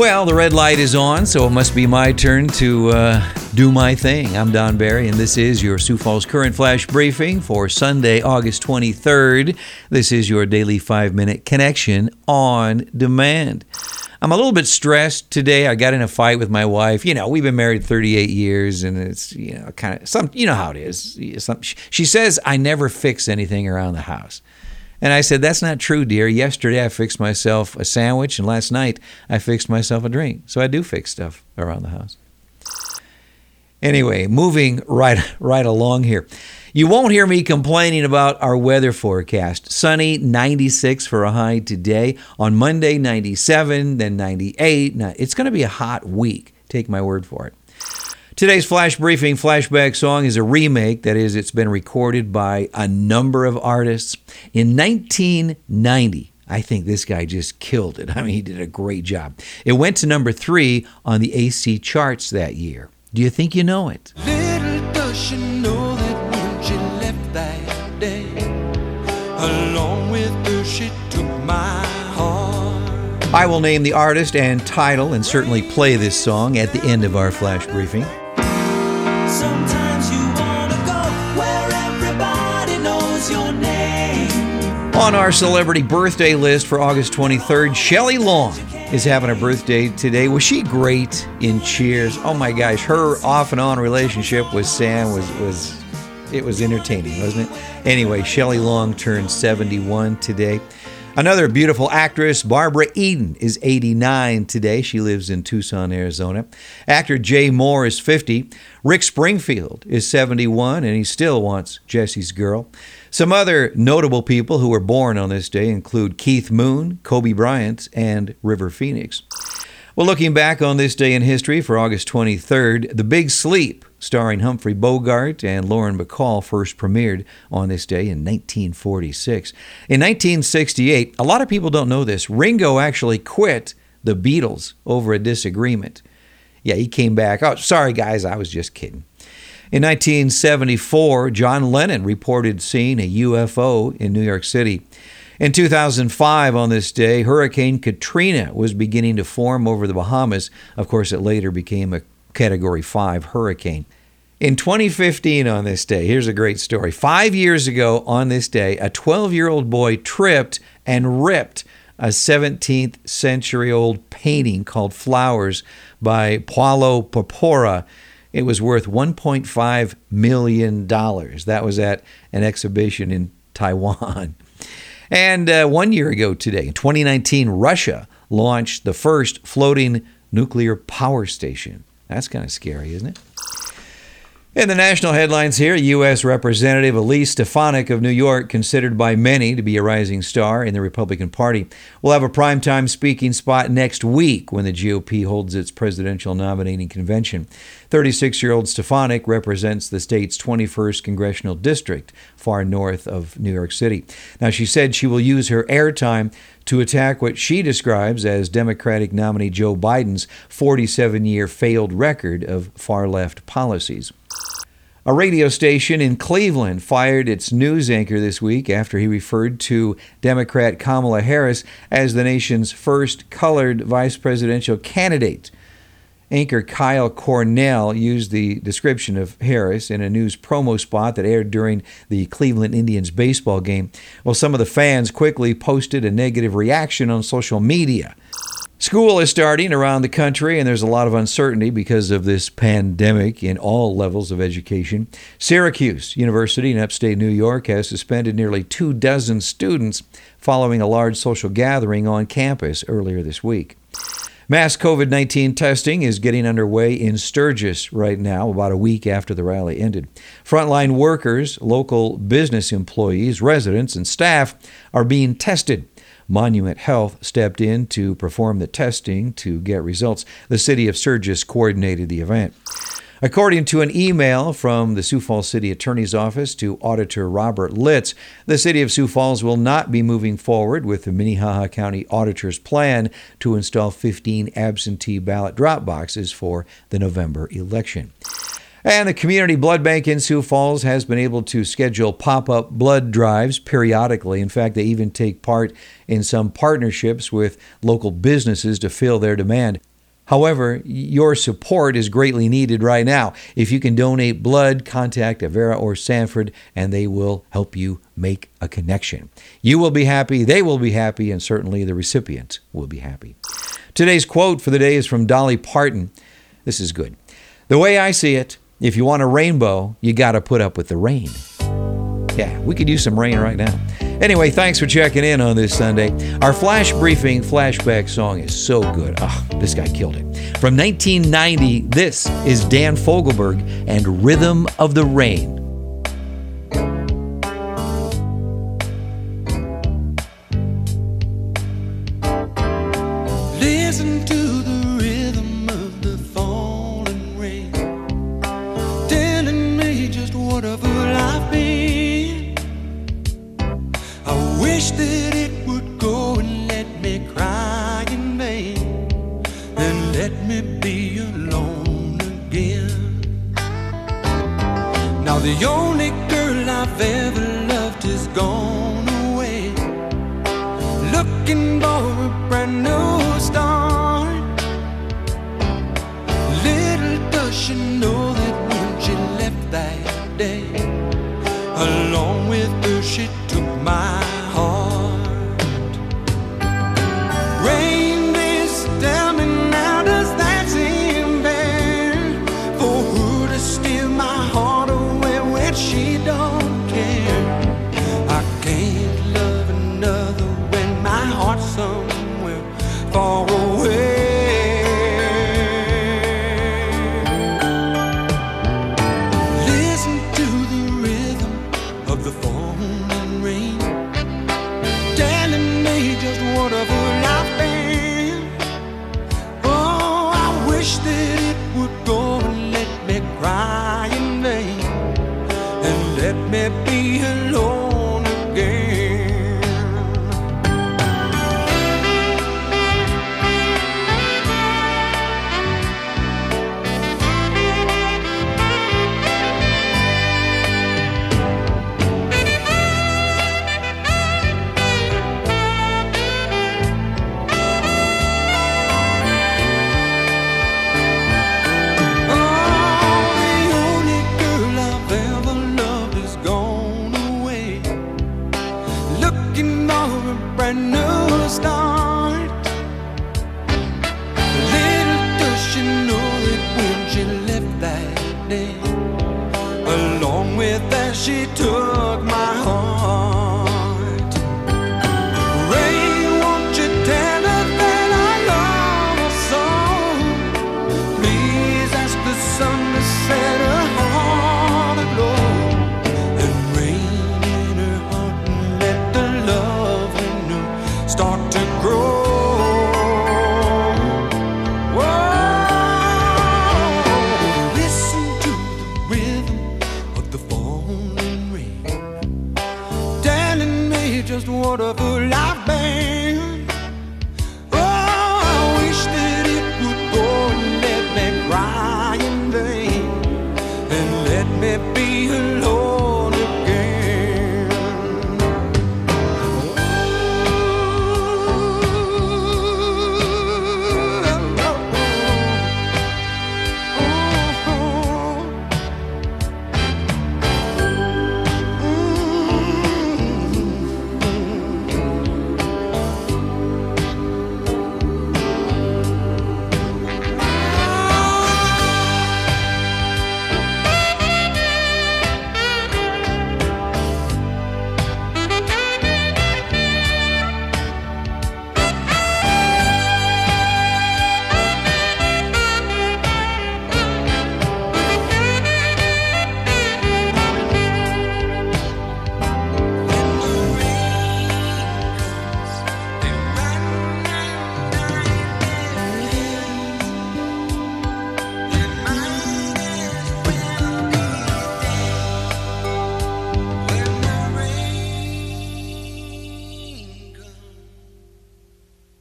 Well, the red light is on, so it must be my turn to uh, do my thing. I'm Don Barry, and this is your Sioux Falls Current Flash Briefing for Sunday, August 23rd. This is your daily five minute connection on demand. I'm a little bit stressed today. I got in a fight with my wife. You know, we've been married 38 years, and it's you know kind of some. You know how it is. She says I never fix anything around the house. And I said, That's not true, dear. Yesterday I fixed myself a sandwich, and last night I fixed myself a drink. So I do fix stuff around the house. Anyway, moving right, right along here. You won't hear me complaining about our weather forecast. Sunny, 96 for a high today. On Monday, 97, then 98. Now, it's going to be a hot week. Take my word for it. Today's flash briefing flashback song is a remake, that is, it's been recorded by a number of artists. In 1990, I think this guy just killed it. I mean, he did a great job. It went to number three on the AC charts that year. Do you think you know it? Little does she know that when she left that day, along with her she took my heart. I will name the artist and title and certainly play this song at the end of our flash briefing. On our celebrity birthday list for August 23rd, Shelley Long is having a birthday today. Was she great in Cheers? Oh my gosh, her off and on relationship with Sam was was it was entertaining, wasn't it? Anyway, Shelley Long turned 71 today. Another beautiful actress, Barbara Eden, is 89 today. She lives in Tucson, Arizona. Actor Jay Mohr is 50. Rick Springfield is 71, and he still wants Jesse's girl. Some other notable people who were born on this day include Keith Moon, Kobe Bryant, and River Phoenix. Well, looking back on this day in history for August 23rd, The Big Sleep, starring Humphrey Bogart and Lauren Bacall, first premiered on this day in 1946. In 1968, a lot of people don't know this, Ringo actually quit the Beatles over a disagreement. Yeah, he came back. Oh, sorry, guys, I was just kidding. In 1974, John Lennon reported seeing a UFO in New York City. In 2005, on this day, Hurricane Katrina was beginning to form over the Bahamas. Of course, it later became a Category 5 hurricane. In 2015, on this day, here's a great story. Five years ago, on this day, a 12 year old boy tripped and ripped a 17th century old painting called Flowers by Paolo Porpora. It was worth $1.5 million. That was at an exhibition in Taiwan. And uh, one year ago today, in 2019, Russia launched the first floating nuclear power station. That's kind of scary, isn't it? In the national headlines here, U.S. Representative Elise Stefanik of New York, considered by many to be a rising star in the Republican Party, will have a primetime speaking spot next week when the GOP holds its presidential nominating convention. 36 year old Stefanik represents the state's 21st congressional district, far north of New York City. Now, she said she will use her airtime to attack what she describes as Democratic nominee Joe Biden's 47 year failed record of far left policies. A radio station in Cleveland fired its news anchor this week after he referred to Democrat Kamala Harris as the nation's first colored vice presidential candidate. Anchor Kyle Cornell used the description of Harris in a news promo spot that aired during the Cleveland Indians baseball game. Well, some of the fans quickly posted a negative reaction on social media. School is starting around the country, and there's a lot of uncertainty because of this pandemic in all levels of education. Syracuse University in upstate New York has suspended nearly two dozen students following a large social gathering on campus earlier this week. Mass COVID 19 testing is getting underway in Sturgis right now, about a week after the rally ended. Frontline workers, local business employees, residents, and staff are being tested. Monument Health stepped in to perform the testing to get results. The city of Sturgis coordinated the event. According to an email from the Sioux Falls City Attorney's Office to Auditor Robert Litz, the City of Sioux Falls will not be moving forward with the Minnehaha County Auditor's plan to install 15 absentee ballot drop boxes for the November election. And the Community Blood Bank in Sioux Falls has been able to schedule pop up blood drives periodically. In fact, they even take part in some partnerships with local businesses to fill their demand. However, your support is greatly needed right now. If you can donate blood, contact Avera or Sanford, and they will help you make a connection. You will be happy, they will be happy, and certainly the recipient will be happy. Today's quote for the day is from Dolly Parton. This is good. The way I see it, if you want a rainbow, you got to put up with the rain. Yeah, we could use some rain right now. Anyway, thanks for checking in on this Sunday. Our flash briefing flashback song is so good. Oh, this guy killed it. From 1990, this is Dan Fogelberg and Rhythm of the Rain. The only girl I've ever loved has gone away looking for a brand new start. Little does she know that when she left that day, along with her she took my heart. Another when my heart's somewhere far away. Start to grow.